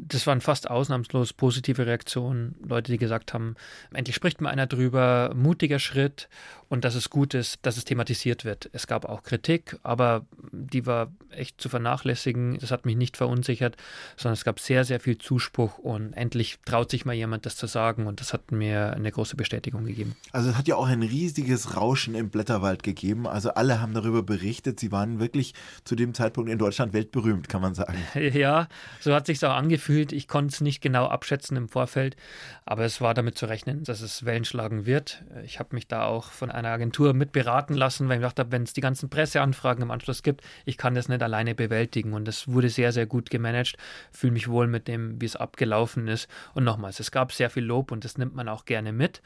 Das waren fast ausnahmslos positive Reaktionen. Leute, die gesagt haben, endlich spricht mal einer drüber, mutiger Schritt und dass es gut ist, dass es thematisiert wird. Es gab auch Kritik, aber die war echt zu vernachlässigen. Das hat mich nicht verunsichert, sondern es gab sehr, sehr viel Zuspruch und endlich traut sich mal jemand, das zu sagen und das hat mir eine große Bestätigung gegeben. Also es hat ja auch ein riesiges Rauschen im Blätterwald gegeben. Also alle haben darüber berichtet. Sie waren wirklich zu dem Zeitpunkt in Deutschland weltberühmt, kann man sagen. Ja, so hat sich auch angefühlt. Ich konnte es nicht genau abschätzen im Vorfeld, aber es war damit zu rechnen, dass es Wellen schlagen wird. Ich habe mich da auch von einer Agentur mit beraten lassen, weil ich dachte, wenn es die ganzen Presseanfragen im Anschluss gibt, ich kann das nicht alleine bewältigen. Und das wurde sehr, sehr gut gemanagt. Fühle mich wohl mit dem, wie es abgelaufen ist. Und nochmals, es gab sehr viel Lob und das nimmt man auch gerne mit.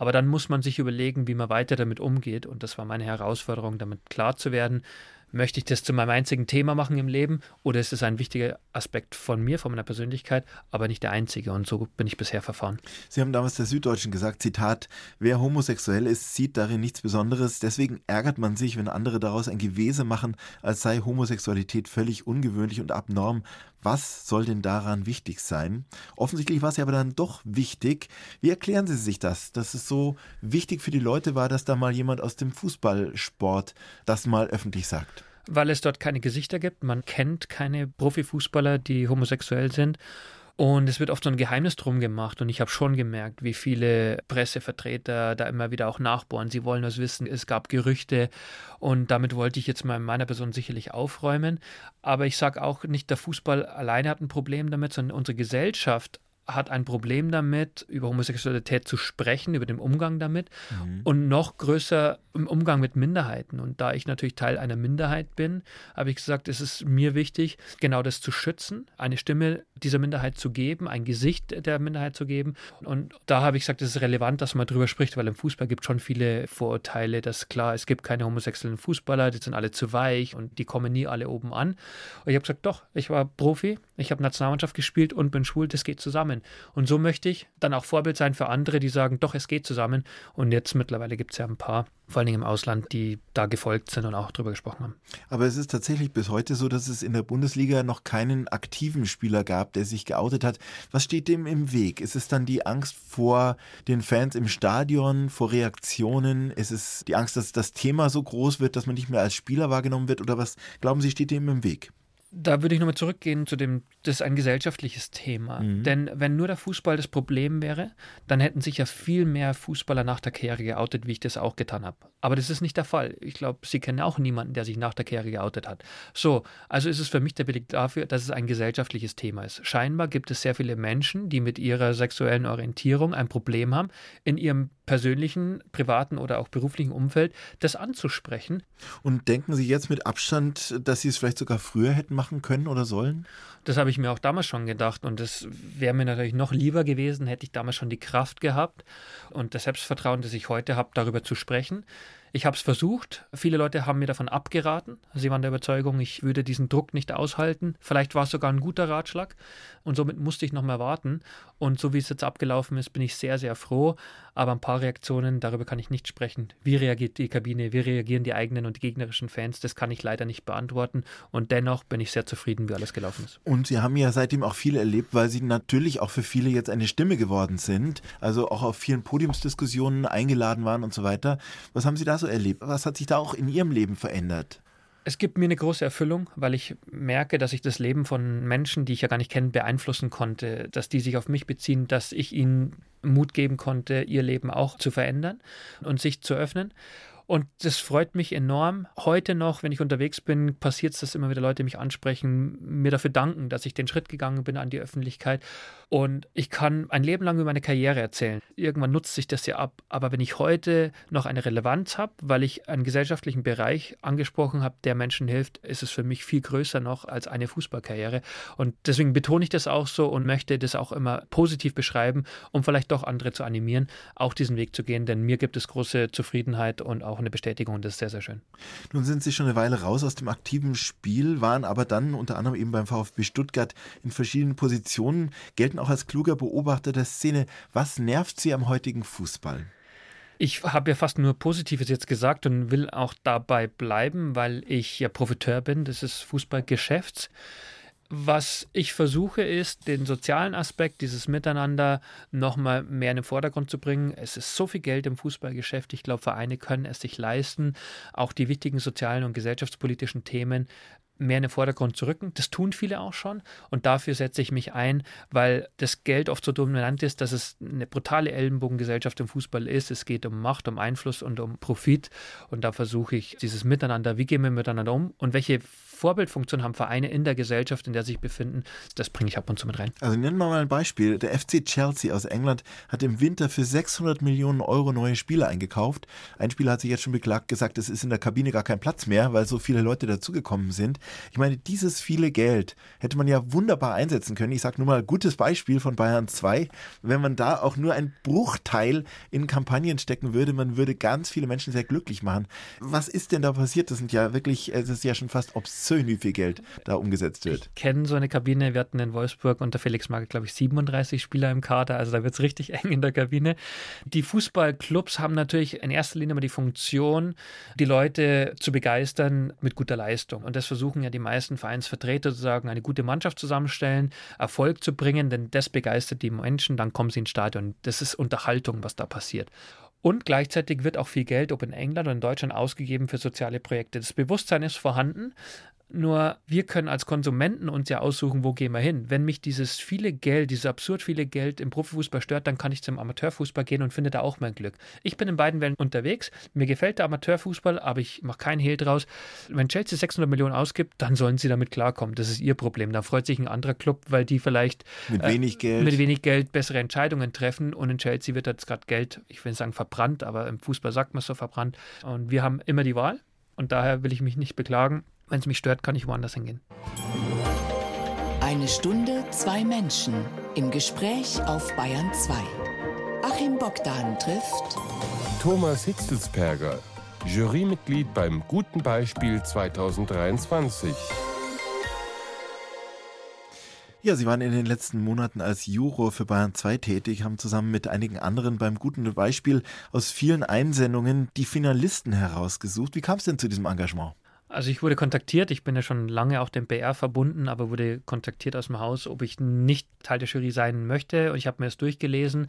Aber dann muss man sich überlegen, wie man weiter damit umgeht. Und das war meine Herausforderung, damit klar zu werden, möchte ich das zu meinem einzigen Thema machen im Leben oder ist es ein wichtiger Aspekt von mir, von meiner Persönlichkeit, aber nicht der einzige und so bin ich bisher verfahren. Sie haben damals der Süddeutschen gesagt, Zitat, wer homosexuell ist, sieht darin nichts Besonderes, deswegen ärgert man sich, wenn andere daraus ein Gewese machen, als sei Homosexualität völlig ungewöhnlich und abnorm. Was soll denn daran wichtig sein? Offensichtlich war es ja aber dann doch wichtig. Wie erklären Sie sich das, dass es so wichtig für die Leute war, dass da mal jemand aus dem Fußballsport das mal öffentlich sagt? Weil es dort keine Gesichter gibt. Man kennt keine Profifußballer, die homosexuell sind. Und es wird oft so ein Geheimnis drum gemacht. Und ich habe schon gemerkt, wie viele Pressevertreter da immer wieder auch nachbohren. Sie wollen das wissen. Es gab Gerüchte. Und damit wollte ich jetzt mal in meiner Person sicherlich aufräumen. Aber ich sage auch nicht, der Fußball alleine hat ein Problem damit, sondern unsere Gesellschaft hat ein Problem damit, über Homosexualität zu sprechen, über den Umgang damit mhm. und noch größer im Umgang mit Minderheiten. Und da ich natürlich Teil einer Minderheit bin, habe ich gesagt, es ist mir wichtig, genau das zu schützen, eine Stimme dieser Minderheit zu geben, ein Gesicht der Minderheit zu geben. Und da habe ich gesagt, es ist relevant, dass man darüber spricht, weil im Fußball gibt es schon viele Vorurteile, dass klar, es gibt keine homosexuellen Fußballer, die sind alle zu weich und die kommen nie alle oben an. Und ich habe gesagt, doch, ich war Profi, ich habe Nationalmannschaft gespielt und bin schwul, das geht zusammen. Und so möchte ich dann auch Vorbild sein für andere, die sagen, doch, es geht zusammen. Und jetzt mittlerweile gibt es ja ein paar, vor allen Dingen im Ausland, die da gefolgt sind und auch darüber gesprochen haben. Aber es ist tatsächlich bis heute so, dass es in der Bundesliga noch keinen aktiven Spieler gab, der sich geoutet hat. Was steht dem im Weg? Ist es dann die Angst vor den Fans im Stadion, vor Reaktionen? Ist es die Angst, dass das Thema so groß wird, dass man nicht mehr als Spieler wahrgenommen wird? Oder was glauben Sie, steht dem im Weg? Da würde ich nochmal zurückgehen zu dem, das ist ein gesellschaftliches Thema. Mhm. Denn wenn nur der Fußball das Problem wäre, dann hätten sich ja viel mehr Fußballer nach der Karriere geoutet, wie ich das auch getan habe. Aber das ist nicht der Fall. Ich glaube, Sie kennen auch niemanden, der sich nach der Karriere geoutet hat. So, also ist es für mich der Beleg dafür, dass es ein gesellschaftliches Thema ist. Scheinbar gibt es sehr viele Menschen, die mit ihrer sexuellen Orientierung ein Problem haben, in ihrem persönlichen, privaten oder auch beruflichen Umfeld das anzusprechen. Und denken Sie jetzt mit Abstand, dass Sie es vielleicht sogar früher hätten machen können oder sollen? Das habe ich mir auch damals schon gedacht und das wäre mir natürlich noch lieber gewesen, hätte ich damals schon die Kraft gehabt und das Selbstvertrauen, das ich heute habe, darüber zu sprechen. Ich habe es versucht. Viele Leute haben mir davon abgeraten. Sie waren der Überzeugung, ich würde diesen Druck nicht aushalten. Vielleicht war es sogar ein guter Ratschlag. Und somit musste ich noch mal warten. Und so wie es jetzt abgelaufen ist, bin ich sehr, sehr froh. Aber ein paar Reaktionen, darüber kann ich nicht sprechen. Wie reagiert die Kabine? Wie reagieren die eigenen und die gegnerischen Fans? Das kann ich leider nicht beantworten. Und dennoch bin ich sehr zufrieden, wie alles gelaufen ist. Und Sie haben ja seitdem auch viel erlebt, weil Sie natürlich auch für viele jetzt eine Stimme geworden sind. Also auch auf vielen Podiumsdiskussionen eingeladen waren und so weiter. Was haben Sie da so erlebt? Was hat sich da auch in Ihrem Leben verändert? Es gibt mir eine große Erfüllung, weil ich merke, dass ich das Leben von Menschen, die ich ja gar nicht kenne, beeinflussen konnte, dass die sich auf mich beziehen, dass ich ihnen Mut geben konnte, ihr Leben auch zu verändern und sich zu öffnen. Und das freut mich enorm. Heute noch, wenn ich unterwegs bin, passiert es, dass immer wieder Leute mich ansprechen, mir dafür danken, dass ich den Schritt gegangen bin an die Öffentlichkeit. Und ich kann ein Leben lang über meine Karriere erzählen. Irgendwann nutzt sich das ja ab. Aber wenn ich heute noch eine Relevanz habe, weil ich einen gesellschaftlichen Bereich angesprochen habe, der Menschen hilft, ist es für mich viel größer noch als eine Fußballkarriere. Und deswegen betone ich das auch so und möchte das auch immer positiv beschreiben, um vielleicht doch andere zu animieren, auch diesen Weg zu gehen. Denn mir gibt es große Zufriedenheit und auch eine Bestätigung und das ist sehr, sehr schön. Nun sind Sie schon eine Weile raus aus dem aktiven Spiel, waren aber dann unter anderem eben beim VfB Stuttgart in verschiedenen Positionen, gelten auch als kluger Beobachter der Szene. Was nervt Sie am heutigen Fußball? Ich habe ja fast nur Positives jetzt gesagt und will auch dabei bleiben, weil ich ja Profiteur bin des Fußballgeschäfts. Was ich versuche, ist, den sozialen Aspekt, dieses Miteinander nochmal mehr in den Vordergrund zu bringen. Es ist so viel Geld im Fußballgeschäft. Ich glaube, Vereine können es sich leisten, auch die wichtigen sozialen und gesellschaftspolitischen Themen mehr in den Vordergrund zu rücken. Das tun viele auch schon und dafür setze ich mich ein, weil das Geld oft so dominant ist, dass es eine brutale Ellenbogengesellschaft im Fußball ist. Es geht um Macht, um Einfluss und um Profit und da versuche ich dieses Miteinander, wie gehen wir miteinander um und welche Vorbildfunktion haben Vereine in der Gesellschaft, in der sie sich befinden, das bringe ich ab und zu mit rein. Also nennen wir mal ein Beispiel. Der FC Chelsea aus England hat im Winter für 600 Millionen Euro neue Spieler eingekauft. Ein Spieler hat sich jetzt schon beklagt, gesagt, es ist in der Kabine gar kein Platz mehr, weil so viele Leute dazugekommen sind. Ich meine, dieses viele Geld hätte man ja wunderbar einsetzen können. Ich sage nur mal, gutes Beispiel von Bayern 2. Wenn man da auch nur ein Bruchteil in Kampagnen stecken würde, man würde ganz viele Menschen sehr glücklich machen. Was ist denn da passiert? Das sind ja wirklich, es ist ja schon fast obszön wie viel Geld da umgesetzt wird. Ich kenne so eine Kabine. Wir hatten in Wolfsburg unter Felix Magath, glaube ich, 37 Spieler im Kader. Also da wird es richtig eng in der Kabine. Die Fußballclubs haben natürlich in erster Linie immer die Funktion, die Leute zu begeistern mit guter Leistung. Und das versuchen ja die meisten Vereinsvertreter sozusagen, eine gute Mannschaft zusammenstellen, Erfolg zu bringen, denn das begeistert die Menschen. Dann kommen sie ins Stadion. Das ist Unterhaltung, was da passiert. Und gleichzeitig wird auch viel Geld, ob in England oder in Deutschland, ausgegeben für soziale Projekte. Das Bewusstsein ist vorhanden, nur wir können als Konsumenten uns ja aussuchen, wo gehen wir hin. Wenn mich dieses viele Geld, dieses absurd viele Geld im Profifußball stört, dann kann ich zum Amateurfußball gehen und finde da auch mein Glück. Ich bin in beiden Wellen unterwegs. Mir gefällt der Amateurfußball, aber ich mache keinen Hehl draus. Wenn Chelsea 600 Millionen ausgibt, dann sollen sie damit klarkommen. Das ist ihr Problem. Da freut sich ein anderer Club, weil die vielleicht mit wenig äh, Geld, mit wenig Geld bessere Entscheidungen treffen. Und in Chelsea wird jetzt gerade Geld, ich will nicht sagen verbrannt, aber im Fußball sagt man es so verbrannt. Und wir haben immer die Wahl. Und daher will ich mich nicht beklagen. Wenn es mich stört, kann ich woanders hingehen. Eine Stunde, zwei Menschen im Gespräch auf Bayern 2. Achim Bogdan trifft Thomas Hitzelsperger, Jurymitglied beim Guten Beispiel 2023. Ja, Sie waren in den letzten Monaten als Juror für Bayern 2 tätig, haben zusammen mit einigen anderen beim guten Beispiel aus vielen Einsendungen die Finalisten herausgesucht. Wie kam es denn zu diesem Engagement? Also ich wurde kontaktiert, ich bin ja schon lange auch dem BR verbunden, aber wurde kontaktiert aus dem Haus, ob ich nicht Teil der Jury sein möchte. Und ich habe mir das durchgelesen.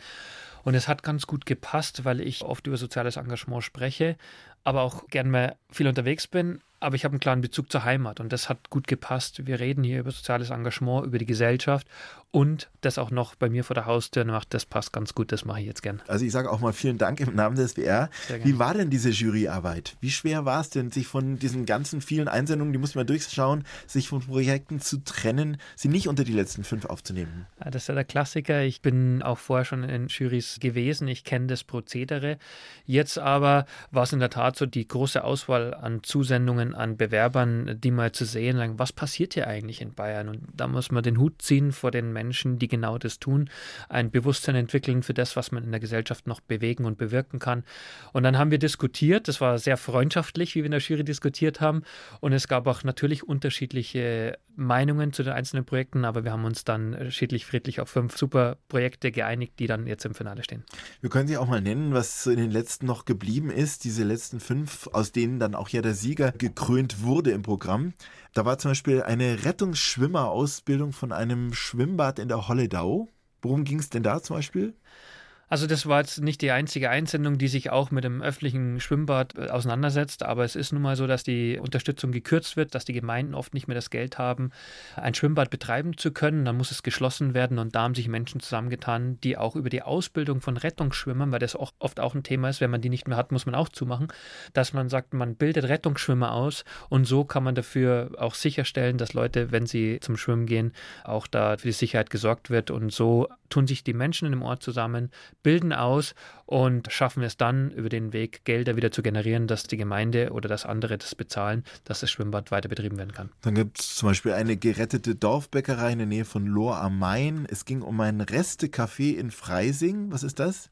Und es hat ganz gut gepasst, weil ich oft über soziales Engagement spreche, aber auch gern mal viel unterwegs bin aber ich habe einen klaren Bezug zur Heimat und das hat gut gepasst. Wir reden hier über soziales Engagement, über die Gesellschaft und das auch noch bei mir vor der Haustür macht, das passt ganz gut, das mache ich jetzt gern. Also ich sage auch mal vielen Dank im Namen des BR. Wie war denn diese Juryarbeit? Wie schwer war es denn, sich von diesen ganzen vielen Einsendungen, die muss man durchschauen, sich von Projekten zu trennen, sie nicht unter die letzten fünf aufzunehmen? Ja, das ist ja der Klassiker. Ich bin auch vorher schon in Jurys gewesen, ich kenne das Prozedere. Jetzt aber war es in der Tat so, die große Auswahl an Zusendungen an, Bewerbern, die mal zu sehen, sagen, was passiert hier eigentlich in Bayern? Und da muss man den Hut ziehen vor den Menschen, die genau das tun, ein Bewusstsein entwickeln für das, was man in der Gesellschaft noch bewegen und bewirken kann. Und dann haben wir diskutiert, das war sehr freundschaftlich, wie wir in der Jury diskutiert haben. Und es gab auch natürlich unterschiedliche Meinungen zu den einzelnen Projekten, aber wir haben uns dann schiedlich friedlich auf fünf super Projekte geeinigt, die dann jetzt im Finale stehen. Wir können sie auch mal nennen, was in den letzten noch geblieben ist, diese letzten fünf, aus denen dann auch ja der Sieger gekrönt wurde im Programm. Da war zum Beispiel eine Rettungsschwimmerausbildung von einem Schwimmbad in der Holledau. Worum ging es denn da zum Beispiel? Also das war jetzt nicht die einzige Einsendung, die sich auch mit dem öffentlichen Schwimmbad äh, auseinandersetzt, aber es ist nun mal so, dass die Unterstützung gekürzt wird, dass die Gemeinden oft nicht mehr das Geld haben, ein Schwimmbad betreiben zu können. Dann muss es geschlossen werden und da haben sich Menschen zusammengetan, die auch über die Ausbildung von Rettungsschwimmern, weil das auch oft auch ein Thema ist, wenn man die nicht mehr hat, muss man auch zumachen, dass man sagt, man bildet Rettungsschwimmer aus und so kann man dafür auch sicherstellen, dass Leute, wenn sie zum Schwimmen gehen, auch da für die Sicherheit gesorgt wird und so tun sich die Menschen in dem Ort zusammen, bilden aus und schaffen es dann über den Weg, Gelder wieder zu generieren, dass die Gemeinde oder das andere das bezahlen, dass das Schwimmbad weiter betrieben werden kann. Dann gibt es zum Beispiel eine gerettete Dorfbäckerei in der Nähe von Lohr am Main. Es ging um ein Reste-Café in Freising. Was ist das?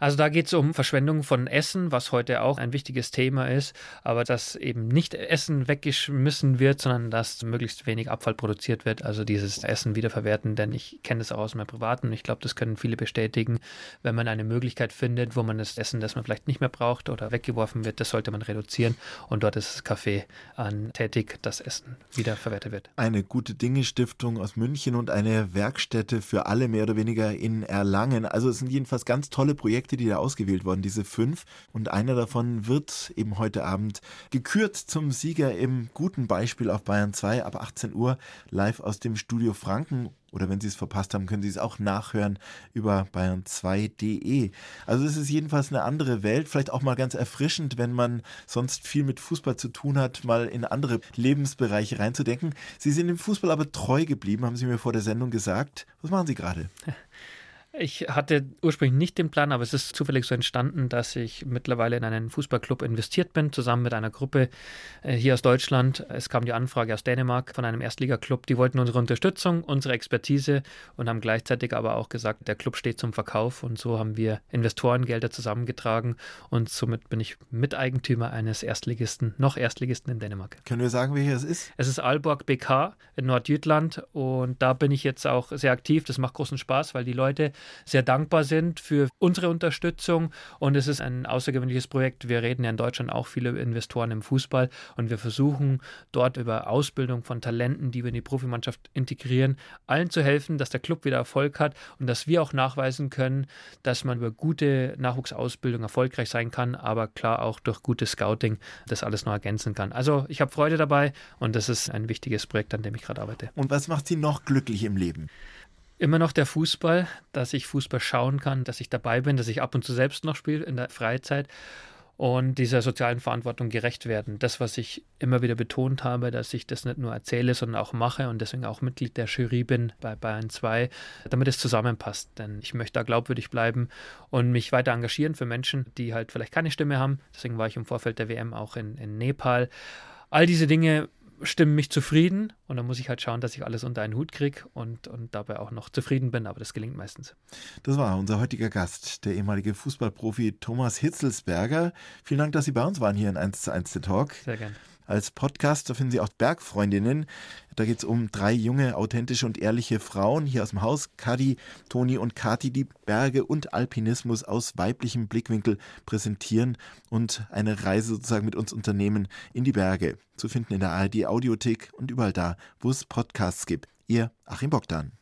Also da geht es um Verschwendung von Essen, was heute auch ein wichtiges Thema ist, aber dass eben nicht Essen weggeschmissen wird, sondern dass möglichst wenig Abfall produziert wird, also dieses Essen wiederverwerten, denn ich kenne das auch aus meinem Privaten ich glaube, das können viele bestätigen, wenn man eine Möglichkeit findet, wo man das Essen, das man vielleicht nicht mehr braucht oder weggeworfen wird, das sollte man reduzieren und dort ist das Café an tätig, dass Essen wiederverwertet wird. Eine gute Dinge Stiftung aus München und eine Werkstätte für alle mehr oder weniger in Erlangen. Also es sind jedenfalls ganz tolle Projekte Projekte, die da ausgewählt wurden, diese fünf. Und einer davon wird eben heute Abend gekürt zum Sieger im guten Beispiel auf Bayern 2 ab 18 Uhr live aus dem Studio Franken oder wenn Sie es verpasst haben, können Sie es auch nachhören über bayern2.de. Also es ist jedenfalls eine andere Welt, vielleicht auch mal ganz erfrischend, wenn man sonst viel mit Fußball zu tun hat, mal in andere Lebensbereiche reinzudenken. Sie sind dem Fußball aber treu geblieben, haben Sie mir vor der Sendung gesagt. Was machen Sie gerade? Ich hatte ursprünglich nicht den Plan, aber es ist zufällig so entstanden, dass ich mittlerweile in einen Fußballclub investiert bin, zusammen mit einer Gruppe äh, hier aus Deutschland. Es kam die Anfrage aus Dänemark von einem Erstligaclub. Die wollten unsere Unterstützung, unsere Expertise und haben gleichzeitig aber auch gesagt, der Club steht zum Verkauf. Und so haben wir Investorengelder zusammengetragen und somit bin ich Miteigentümer eines Erstligisten, noch Erstligisten in Dänemark. Können wir sagen, welcher es ist? Es ist Aalborg BK in Nordjütland und da bin ich jetzt auch sehr aktiv. Das macht großen Spaß, weil die Leute sehr dankbar sind für unsere Unterstützung. Und es ist ein außergewöhnliches Projekt. Wir reden ja in Deutschland auch viele Investoren im Fußball und wir versuchen dort über Ausbildung von Talenten, die wir in die Profimannschaft integrieren, allen zu helfen, dass der Club wieder Erfolg hat und dass wir auch nachweisen können, dass man über gute Nachwuchsausbildung erfolgreich sein kann, aber klar auch durch gutes Scouting das alles noch ergänzen kann. Also ich habe Freude dabei und das ist ein wichtiges Projekt, an dem ich gerade arbeite. Und was macht Sie noch glücklich im Leben? Immer noch der Fußball, dass ich Fußball schauen kann, dass ich dabei bin, dass ich ab und zu selbst noch spiele in der Freizeit und dieser sozialen Verantwortung gerecht werden. Das, was ich immer wieder betont habe, dass ich das nicht nur erzähle, sondern auch mache und deswegen auch Mitglied der Jury bin bei Bayern 2, damit es zusammenpasst. Denn ich möchte da glaubwürdig bleiben und mich weiter engagieren für Menschen, die halt vielleicht keine Stimme haben. Deswegen war ich im Vorfeld der WM auch in, in Nepal. All diese Dinge stimmen mich zufrieden und dann muss ich halt schauen, dass ich alles unter einen Hut kriege und, und dabei auch noch zufrieden bin, aber das gelingt meistens. Das war unser heutiger Gast, der ehemalige Fußballprofi Thomas Hitzelsberger. Vielen Dank, dass Sie bei uns waren hier in 1 zu 1 Talk. Sehr gerne als Podcast. Da finden Sie auch Bergfreundinnen. Da geht es um drei junge, authentische und ehrliche Frauen hier aus dem Haus. Kadi, Toni und Kati, die Berge und Alpinismus aus weiblichem Blickwinkel präsentieren und eine Reise sozusagen mit uns unternehmen in die Berge. Zu finden in der ARD Audiothek und überall da, wo es Podcasts gibt. Ihr Achim Bogdan.